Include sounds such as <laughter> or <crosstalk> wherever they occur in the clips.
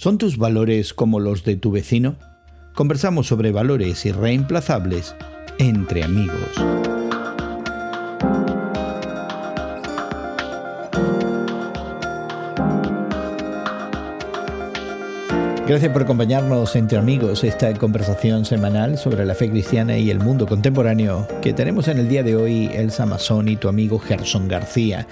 ¿Son tus valores como los de tu vecino? Conversamos sobre valores irreemplazables entre amigos. Gracias por acompañarnos entre amigos esta conversación semanal sobre la fe cristiana y el mundo contemporáneo que tenemos en el día de hoy Elsa Mazón y tu amigo Gerson García.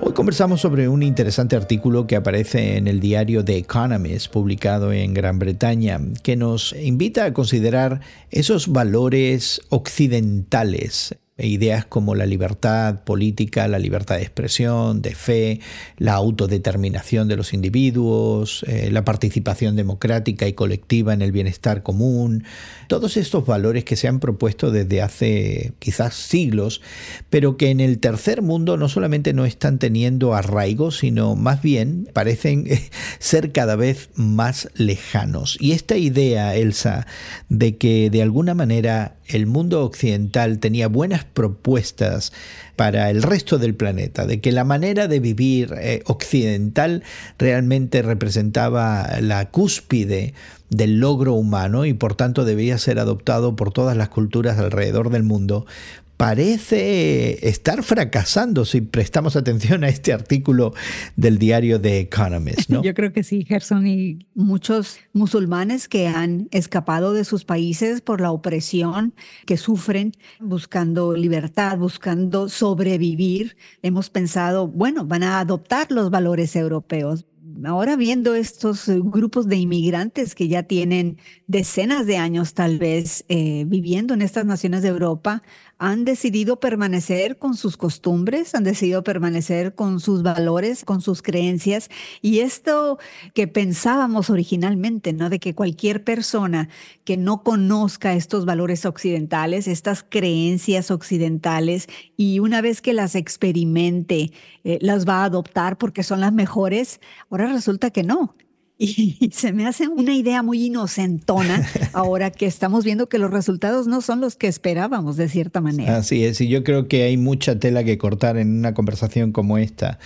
Hoy conversamos sobre un interesante artículo que aparece en el diario The Economist publicado en Gran Bretaña que nos invita a considerar esos valores occidentales ideas como la libertad política, la libertad de expresión, de fe, la autodeterminación de los individuos, eh, la participación democrática y colectiva en el bienestar común, todos estos valores que se han propuesto desde hace quizás siglos, pero que en el tercer mundo no solamente no están teniendo arraigo, sino más bien parecen ser cada vez más lejanos. Y esta idea, Elsa, de que de alguna manera el mundo occidental tenía buenas propuestas para el resto del planeta, de que la manera de vivir eh, occidental realmente representaba la cúspide del logro humano y por tanto debía ser adoptado por todas las culturas alrededor del mundo, parece estar fracasando si prestamos atención a este artículo del diario The Economist. ¿no? <laughs> Yo creo que sí, Gerson, y muchos musulmanes que han escapado de sus países por la opresión que sufren, buscando libertad, buscando sobrevivir, hemos pensado, bueno, van a adoptar los valores europeos, ahora viendo estos grupos de inmigrantes que ya tienen decenas de años tal vez eh, viviendo en estas naciones de Europa, han decidido permanecer con sus costumbres, han decidido permanecer con sus valores, con sus creencias. Y esto que pensábamos originalmente, ¿no? De que cualquier persona que no conozca estos valores occidentales, estas creencias occidentales, y una vez que las experimente, eh, las va a adoptar porque son las mejores, ahora resulta que no y se me hace una idea muy inocentona ahora que estamos viendo que los resultados no son los que esperábamos de cierta manera. Así es, y yo creo que hay mucha tela que cortar en una conversación como esta.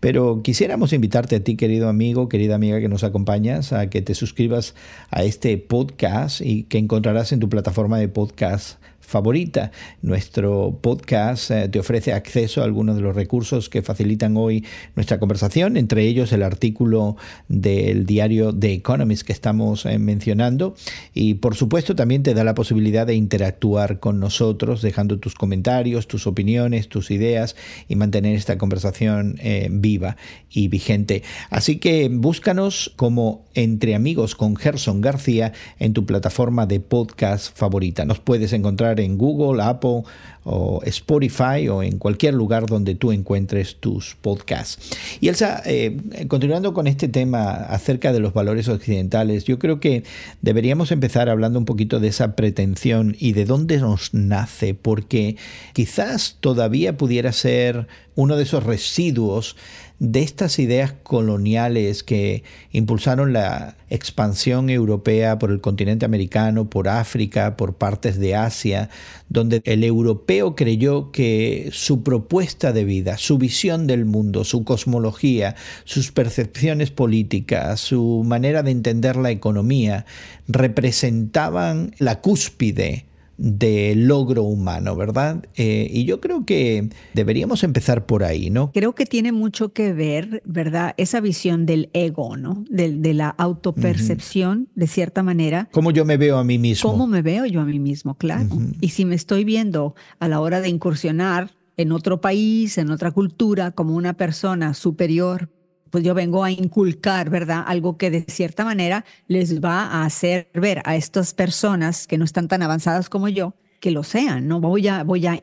Pero quisiéramos invitarte a ti, querido amigo, querida amiga que nos acompañas, a que te suscribas a este podcast y que encontrarás en tu plataforma de podcast favorita. Nuestro podcast eh, te ofrece acceso a algunos de los recursos que facilitan hoy nuestra conversación, entre ellos el artículo del diario The Economist que estamos eh, mencionando y por supuesto también te da la posibilidad de interactuar con nosotros dejando tus comentarios, tus opiniones, tus ideas y mantener esta conversación eh, viva y vigente. Así que búscanos como Entre Amigos con Gerson García en tu plataforma de podcast favorita. Nos puedes encontrar en Google, Apple o Spotify o en cualquier lugar donde tú encuentres tus podcasts. Y Elsa, eh, continuando con este tema acerca de los valores occidentales, yo creo que deberíamos empezar hablando un poquito de esa pretensión y de dónde nos nace, porque quizás todavía pudiera ser uno de esos residuos de estas ideas coloniales que impulsaron la expansión europea por el continente americano, por África, por partes de Asia, donde el europeo creyó que su propuesta de vida, su visión del mundo, su cosmología, sus percepciones políticas, su manera de entender la economía, representaban la cúspide de logro humano, ¿verdad? Eh, y yo creo que deberíamos empezar por ahí, ¿no? Creo que tiene mucho que ver, ¿verdad? Esa visión del ego, ¿no? De, la autopercepción, de cierta manera. ¿Cómo yo me veo a mí mismo? ¿Cómo me veo yo a mí mismo? Claro. Y si me estoy viendo a la hora de incursionar en otro país, en otra cultura, como una persona superior, pues yo vengo a inculcar, ¿verdad? Algo que de cierta manera les va a hacer ver a estas personas que no están tan avanzadas como yo, que lo sean, ¿no? Voy a, voy a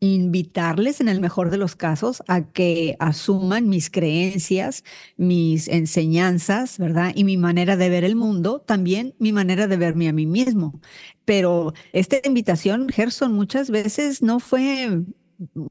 invitarles en el mejor de los casos a que asuman mis creencias, mis enseñanzas, ¿verdad? Y mi manera de ver el mundo, también mi manera de verme a mí mismo. Pero esta invitación, Gerson, muchas veces no fue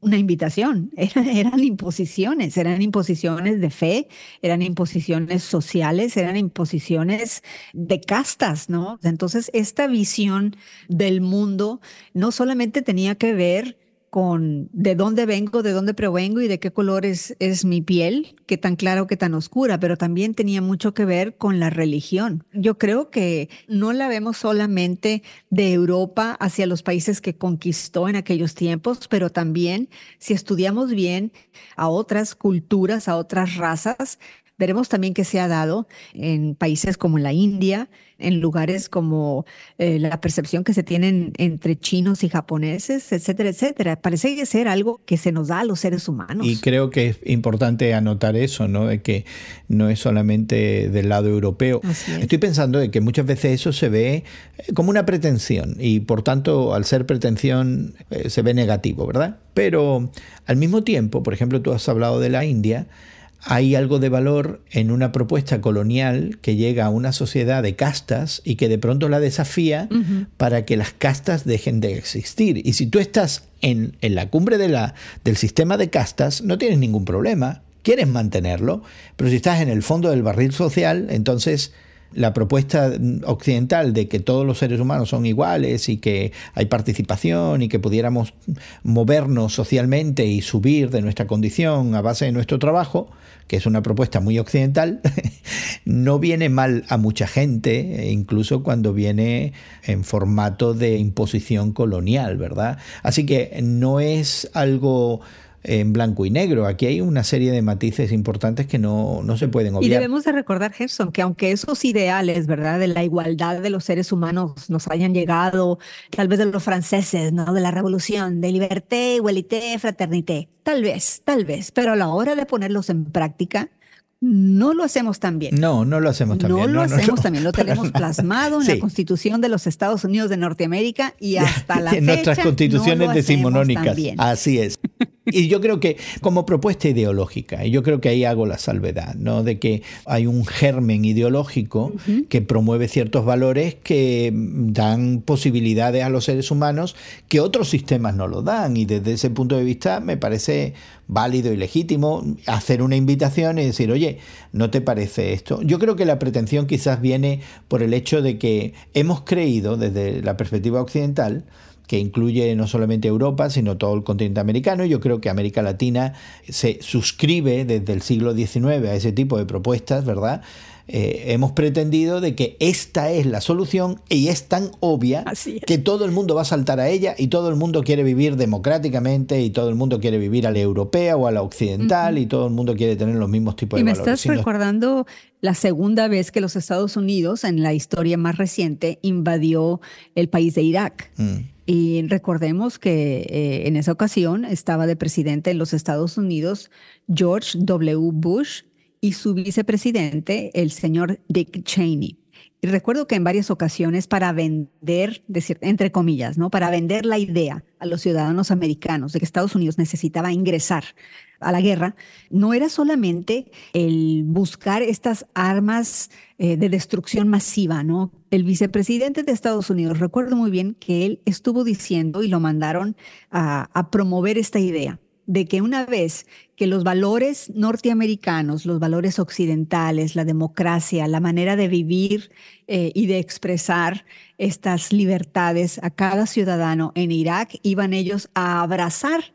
una invitación, <laughs> eran, imposiciones, eran imposiciones de fe, eran imposiciones sociales, eran imposiciones de castas, ¿no? Entonces, esta visión del mundo no solamente tenía que ver de dónde vengo, de dónde provengo y de qué color es, es mi piel, qué tan clara o qué tan oscura, pero también tenía mucho que ver con la religión. Yo creo que no la vemos solamente de Europa hacia los países que conquistó en aquellos tiempos, pero también si estudiamos bien a otras culturas, a otras razas, veremos también que se ha dado en países como la India, en lugares como eh, la percepción que se tienen entre chinos y japoneses, etcétera, etcétera. Parece ser algo que se nos da a los seres humanos. Y creo que es importante anotar eso, ¿no? De que no es solamente del lado europeo. Estoy pensando de que muchas veces eso se ve eh, como una pretensión y por tanto al ser pretensión eh, se ve negativo, ¿verdad? Pero al mismo tiempo, por ejemplo, tú has hablado de la India, hay algo de valor en una propuesta colonial que llega a una sociedad de castas y que de pronto la desafía para que las castas dejen de existir. Y si tú estás en, la cumbre de la, del sistema de castas, no tienes ningún problema, quieres mantenerlo, pero si estás en el fondo del barril social, entonces la propuesta occidental de que todos los seres humanos son iguales y que hay participación y que pudiéramos movernos socialmente y subir de nuestra condición a base de nuestro trabajo, que es una propuesta muy occidental, <laughs> no viene mal a mucha gente, incluso cuando viene en formato de imposición colonial, ¿verdad? Así que no es algo en blanco y negro. Aquí hay una serie de matices importantes que no, no se pueden obviar. Y debemos de recordar, Gerson, que aunque esos ideales, ¿verdad?, de la igualdad de los seres humanos nos hayan llegado, tal vez de los franceses, ¿no?, de la revolución, de liberté, igualité, fraternité, tal vez, tal vez, pero a la hora de ponerlos en práctica, no lo hacemos tan bien. No, no lo hacemos tan no bien. Lo no lo hacemos tan bien. Lo <laughs> tenemos plasmado en la Constitución de los Estados Unidos de Norteamérica y hasta <laughs> la en nuestras constituciones decimonónicas. Así es. Y yo creo que como propuesta ideológica, y yo creo que ahí hago la salvedad, ¿no? De que hay un germen ideológico que promueve ciertos valores que dan posibilidades a los seres humanos que otros sistemas no lo dan. Y desde ese punto de vista me parece válido y legítimo hacer una invitación y decir, oye, ¿no te parece esto? Yo creo que la pretensión quizás viene por el hecho de que hemos creído desde la perspectiva occidental que incluye no solamente Europa, sino todo el continente americano. Yo creo que América Latina se suscribe desde el siglo XIX a ese tipo de propuestas, ¿verdad? Eh, hemos pretendido de que esta es la solución y es tan obvia que todo el mundo va a saltar a ella y todo el mundo quiere vivir democráticamente y todo el mundo quiere vivir a la europea o a la occidental y todo el mundo quiere tener los mismos tipos de valores. Y me estás recordando la segunda vez que los Estados Unidos, en la historia más reciente, invadió el país de Irak. Mm. Y recordemos que eh, en esa ocasión estaba de presidente en los Estados Unidos George W. Bush y su vicepresidente, el señor Dick Cheney. Y recuerdo que en varias ocasiones para vender, decir, entre comillas, ¿no? Para vender la idea a los ciudadanos americanos de que Estados Unidos necesitaba ingresar a la guerra, no era solamente el buscar estas armas eh, de destrucción masiva, ¿no? El vicepresidente de Estados Unidos, recuerdo muy bien que él estuvo diciendo y lo mandaron a promover esta idea de que una vez que los valores norteamericanos, los valores occidentales, la democracia, la manera de vivir eh, y de expresar estas libertades a cada ciudadano en Irak, iban ellos a abrazar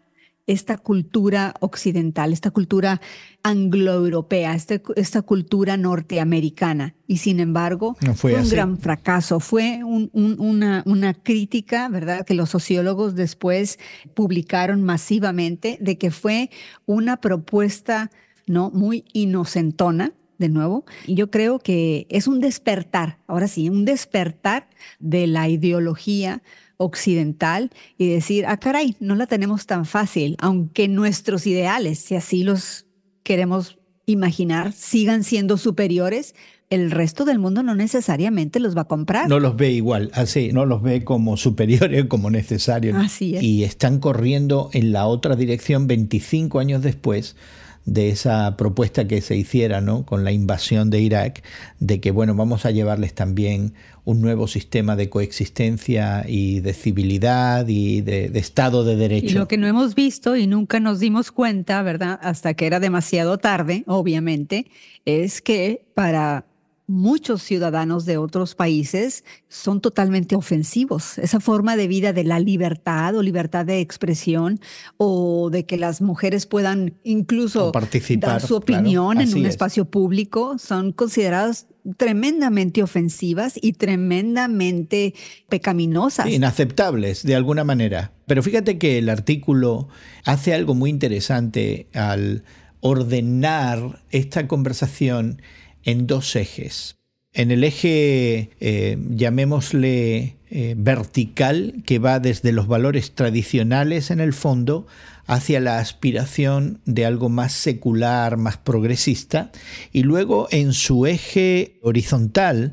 esta cultura occidental, esta cultura anglo-europea, este, esta cultura norteamericana. Y sin embargo, fue, un gran fracaso. Fue una, una crítica, ¿verdad?, que los sociólogos después publicaron masivamente de que fue una propuesta no muy inocentona, de nuevo. Y yo creo que es un despertar, ahora sí, un despertar de la ideología occidental y decir, ah, caray, no la tenemos tan fácil, aunque nuestros ideales, si así los queremos imaginar, sigan siendo superiores, el resto del mundo no necesariamente los va a comprar. No los ve igual, así, no los ve como superiores, como necesarios. Así es. Y están corriendo en la otra dirección 25 años después de esa propuesta que se hiciera ¿no? con la invasión de Irak, de que bueno, vamos a llevarles también un nuevo sistema de coexistencia y de civilidad y de, Estado de Derecho. Y lo que no hemos visto y nunca nos dimos cuenta, ¿verdad? Hasta que era demasiado tarde, obviamente, es que para muchos ciudadanos de otros países son totalmente ofensivos. Esa forma de vida de la libertad o libertad de expresión o de que las mujeres puedan incluso dar su opinión en un espacio público son consideradas tremendamente ofensivas y tremendamente pecaminosas. inaceptables de alguna manera. Pero fíjate que el artículo hace algo muy interesante al ordenar esta conversación en dos ejes. En el eje, eh, llamémosle eh, vertical, que va desde los valores tradicionales en el fondo hacia la aspiración de algo más secular, más progresista, y luego en su eje horizontal,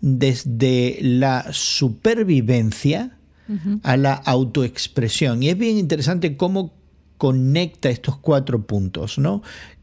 desde la supervivencia a la autoexpresión. Y es bien interesante cómo conecta estos cuatro puntos, ¿no?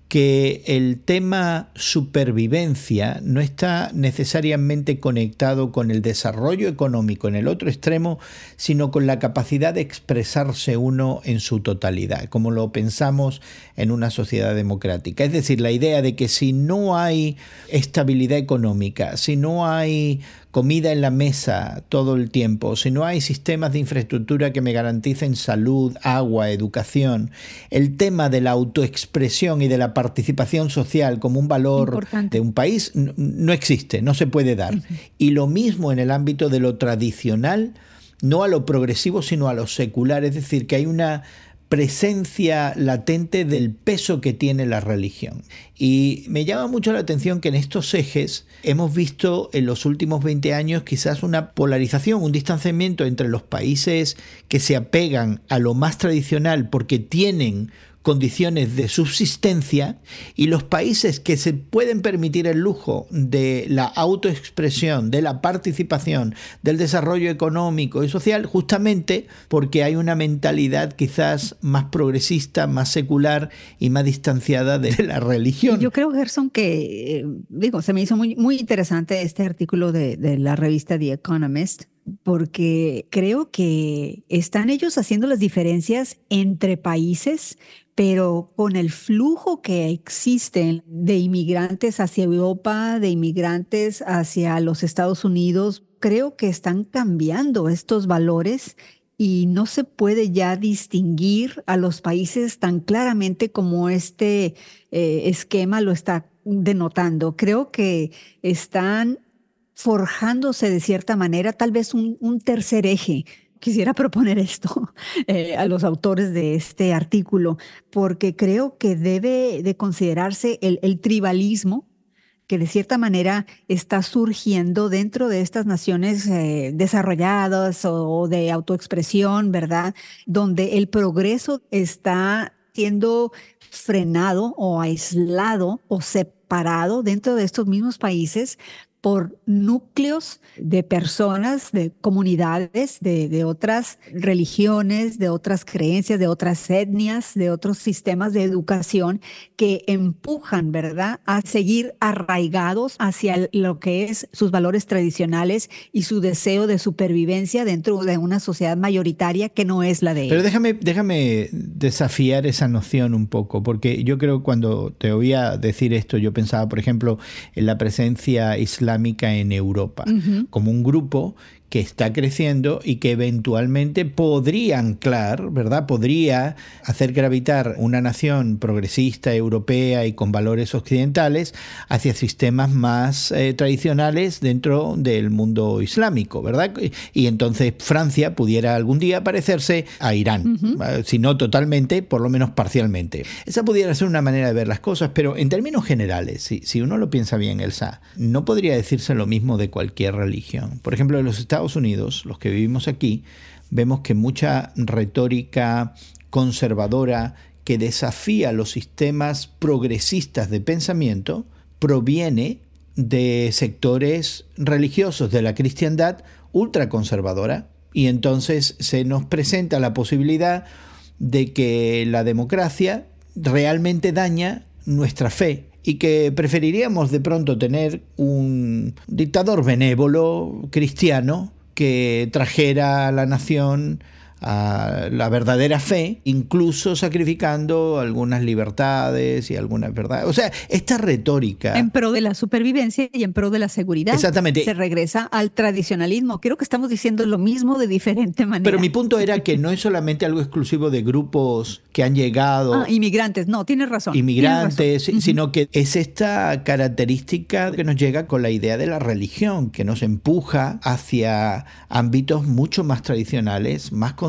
Que el tema supervivencia no está necesariamente conectado con el desarrollo económico en el otro extremo, sino con la capacidad de expresarse uno en su totalidad, como lo pensamos en una sociedad democrática. Es decir, la idea de que si no hay estabilidad económica, si no hay comida en la mesa todo el tiempo, si no hay sistemas de infraestructura que me garanticen salud, agua, educación, el tema de la autoexpresión y de la participación social como un valor de un país no existe, no se puede dar. Y lo mismo en el ámbito de lo tradicional, no a lo progresivo, sino a lo secular, es decir, que hay una presencia latente del peso que tiene la religión. Y me llama mucho la atención que en estos ejes hemos visto en los últimos 20 años quizás una polarización, un distanciamiento entre los países que se apegan a lo más tradicional porque tienen condiciones de subsistencia y los países que se pueden permitir el lujo de la autoexpresión, de la participación, del desarrollo económico y social, justamente porque hay una mentalidad quizás más progresista, más secular y más distanciada de la religión. Yo creo, Gerson, que, eh, digo, se me hizo muy, muy interesante este artículo de, de la revista The Economist porque creo que están ellos haciendo las diferencias entre países, pero con el flujo que existe de inmigrantes hacia Europa, de inmigrantes hacia los Estados Unidos, creo que están cambiando estos valores y no se puede ya distinguir a los países tan claramente como este eh, esquema lo está denotando. Creo que están forjándose de cierta manera tal vez un, tercer eje quisiera <laughs> proponer esto eh, a los autores de este artículo, porque creo que debe de considerarse el, tribalismo que de cierta manera está surgiendo dentro de estas naciones eh, desarrolladas o de autoexpresión, ¿verdad? Donde el progreso está siendo frenado o aislado o separado dentro de estos mismos países por núcleos de personas, de comunidades, de, otras religiones, de otras creencias, de otras etnias, de otros sistemas de educación que empujan, ¿verdad?, a seguir arraigados hacia lo que es sus valores tradicionales y su deseo de supervivencia dentro de una sociedad mayoritaria que no es la de ellos. Pero déjame, déjame desafiar esa noción un poco, porque yo creo que cuando te oía decir esto, yo pensaba, por ejemplo, en la presencia islámica en Europa, como un grupo que está creciendo y que eventualmente podría anclar, ¿verdad? Podría hacer gravitar una nación progresista europea y con valores occidentales hacia sistemas más eh, tradicionales dentro del mundo islámico, ¿verdad? Y entonces Francia pudiera algún día parecerse a Irán, si no totalmente, por lo menos parcialmente. Esa pudiera ser una manera de ver las cosas, pero en términos generales, si, si uno lo piensa bien, Elsa, no podría decirse lo mismo de cualquier religión. Por ejemplo, en los Estados Estados Unidos, los que vivimos aquí, vemos que mucha retórica conservadora que desafía los sistemas progresistas de pensamiento proviene de sectores religiosos de la cristiandad ultraconservadora. Y entonces se nos presenta la posibilidad de que la democracia realmente daña nuestra fe y que preferiríamos de pronto tener un dictador benévolo cristiano que trajera a la nación a la verdadera fe, incluso sacrificando algunas libertades y algunas verdades. O sea, esta retórica. En pro de la supervivencia y en pro de la seguridad. Exactamente. Se regresa al tradicionalismo. Creo que estamos diciendo lo mismo de diferente manera. Pero mi punto era que no es solamente algo exclusivo de grupos que han llegado. Ah, inmigrantes, no, tienes razón. Inmigrantes, sino que es esta característica que nos llega con la idea de la religión, que nos empuja hacia ámbitos mucho más tradicionales, más conservadores,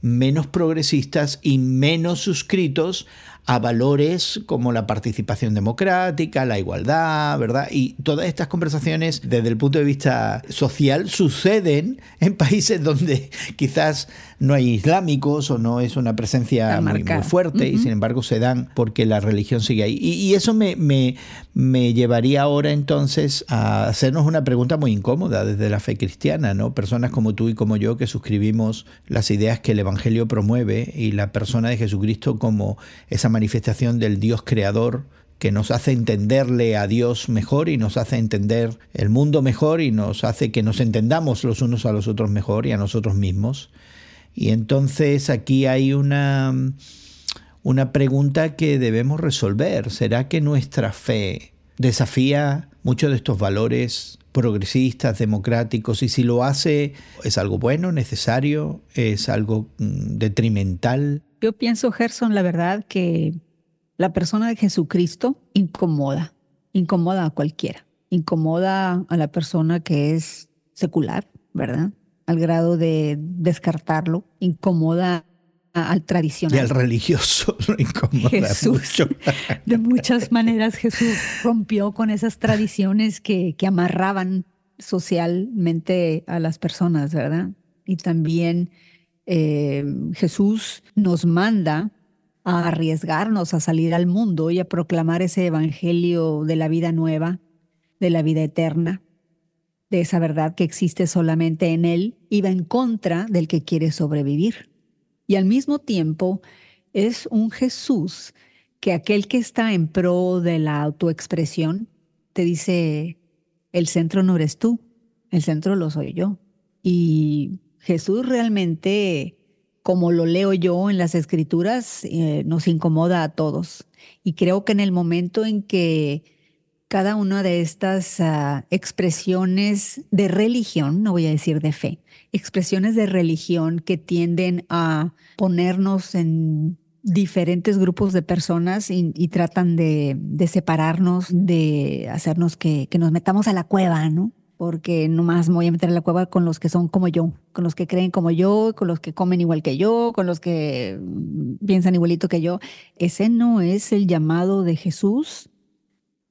menos progresistas y menos suscritos a valores como la participación democrática, la igualdad, ¿verdad? Y todas estas conversaciones desde el punto de vista social suceden en países donde quizás no hay islámicos o no es una presencia muy, fuerte y sin embargo se dan porque la religión sigue ahí. Y, eso me, me, me, llevaría ahora entonces a hacernos una pregunta muy incómoda desde la fe cristiana, ¿no? Personas como tú y como yo que suscribimos las ideas que el Evangelio promueve y la persona de Jesucristo como esa manifestación del Dios creador que nos hace entenderle a Dios mejor y nos hace entender el mundo mejor y nos hace que nos entendamos los unos a los otros mejor y a nosotros mismos. Y entonces aquí hay una, una pregunta que debemos resolver. ¿Será que nuestra fe desafía muchos de estos valores progresistas, democráticos, y si lo hace, ¿es algo bueno, necesario? ¿Es algo mm, detrimental? Yo pienso, Gerson, la verdad que la persona de Jesucristo incomoda, incomoda a cualquiera, incomoda a la persona que es secular, ¿verdad? Al grado de descartarlo, incomoda al tradicional. Y al religioso <laughs> lo incomoda mucho. <laughs> De muchas maneras Jesús rompió con esas tradiciones que, que amarraban socialmente a las personas, ¿verdad? Y también eh, Jesús nos manda a arriesgarnos a salir al mundo y a proclamar ese evangelio de la vida nueva, de la vida eterna, de esa verdad que existe solamente en Él y va en contra del que quiere sobrevivir. Y al mismo tiempo es un Jesús que aquel que está en pro de la autoexpresión te dice, el centro no eres tú, el centro lo soy yo. Y Jesús realmente, como lo leo yo en las escrituras, eh, nos incomoda a todos. Y creo que en el momento en que cada una de estas ah, expresiones de religión, no voy a decir de fe, expresiones de religión que tienden a ponernos en diferentes grupos de personas y, tratan de, separarnos, de hacernos que, que, nos metamos a la cueva, ¿no? porque nomás me voy a meter en la cueva con los que son como yo, con los que creen como yo, con los que comen igual que yo, con los que mm, piensan igualito que yo. Ese no es el llamado de Jesús,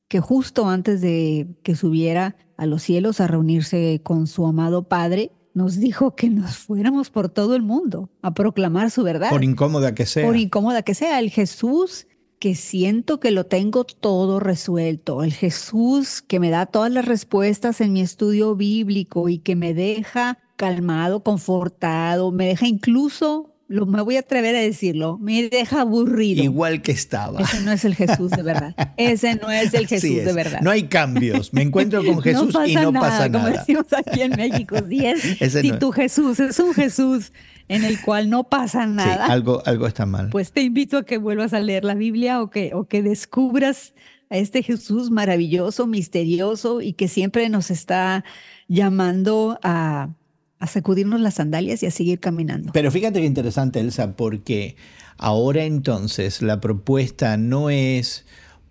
que justo antes de que subiera a los cielos a reunirse con su amado Padre, nos dijo que nos fuéramos por todo el mundo a proclamar su verdad. Por incómoda que sea. Por incómoda que sea. El Jesús que siento que lo tengo todo resuelto, el Jesús que me da todas las respuestas en mi estudio bíblico y que me deja calmado, confortado, me deja incluso, lo, me voy a atrever a decirlo, me deja aburrido. Igual que estaba. Ese no es el Jesús de verdad. <laughs> Ese no es el Jesús de verdad. No hay cambios. Me encuentro con Jesús y no pasa nada. Como decimos aquí en México, <laughs> si, tu Jesús es un Jesús en el cual no pasa nada. Sí, algo, algo está mal. Pues te invito a que vuelvas a leer la Biblia o que, o que descubras a este Jesús maravilloso, misterioso y que siempre nos está llamando a, a sacudirnos las sandalias y a seguir caminando. Pero fíjate qué interesante, Elsa, porque ahora entonces la propuesta no es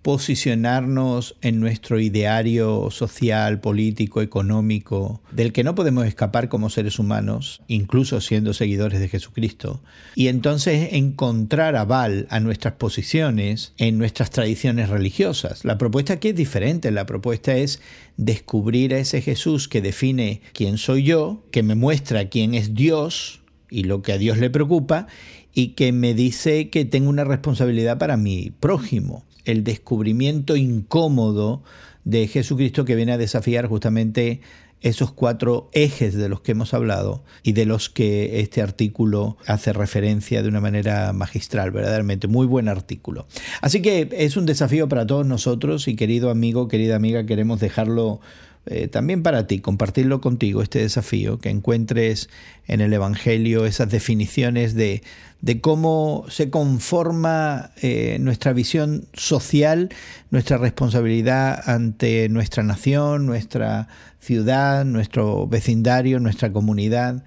posicionarnos en nuestro ideario social, político, económico, del que no podemos escapar como seres humanos, incluso siendo seguidores de Jesucristo, y entonces encontrar aval a nuestras posiciones en nuestras tradiciones religiosas. La propuesta aquí es diferente, la propuesta es descubrir a ese Jesús que define quién soy yo, que me muestra quién es Dios y lo que a Dios le preocupa, y que me dice que tengo una responsabilidad para mi prójimo el descubrimiento incómodo de Jesucristo que viene a desafiar justamente esos cuatro ejes de los que hemos hablado y de los que este artículo hace referencia de una manera magistral, verdaderamente muy buen artículo. Así que es un desafío para todos nosotros y querido amigo, querida amiga, queremos dejarlo eh, también para ti, compartirlo contigo, este desafío, que encuentres en el Evangelio esas definiciones de, de cómo se conforma eh, nuestra visión social, nuestra responsabilidad ante nuestra nación, nuestra ciudad, nuestro vecindario, nuestra comunidad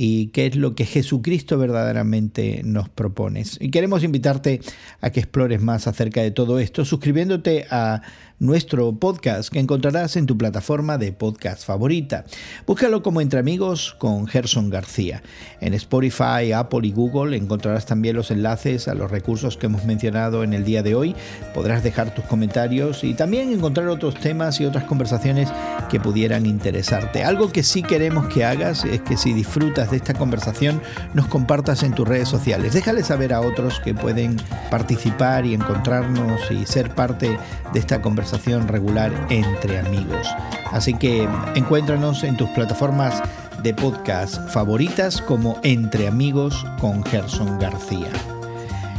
y qué es lo que Jesucristo verdaderamente nos propone. Y queremos invitarte a que explores más acerca de todo esto suscribiéndote a nuestro podcast que encontrarás en tu plataforma de podcast favorita. Búscalo como Entre Amigos con Gerson García. En Spotify, Apple y Google encontrarás también los enlaces a los recursos que hemos mencionado en el día de hoy. Podrás dejar tus comentarios y también encontrar otros temas y otras conversaciones que pudieran interesarte. Algo que sí queremos que hagas es que si disfrutas de esta conversación nos compartas en tus redes sociales. Déjale saber a otros que pueden participar y encontrarnos y ser parte de esta conversación regular entre amigos. Así que encuéntranos en tus plataformas de podcast favoritas como Entre Amigos con Gerson García.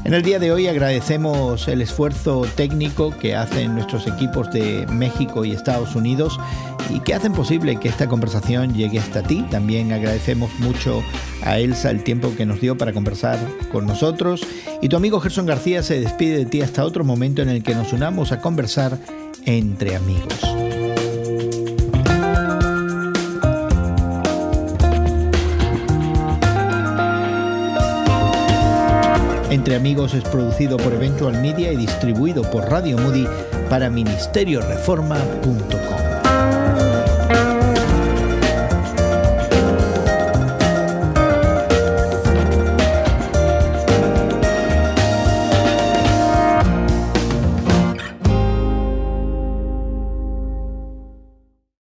En el día de hoy agradecemos el esfuerzo técnico que hacen nuestros equipos de México y Estados Unidos y que hacen posible que esta conversación llegue hasta ti. También agradecemos mucho a Elsa el tiempo que nos dio para conversar con nosotros. Y tu amigo Gerson García se despide de ti hasta otro momento en el que nos unamos a conversar entre amigos. Entre Amigos es producido por Eventual Media y distribuido por Radio Moody para ministerioreforma.com.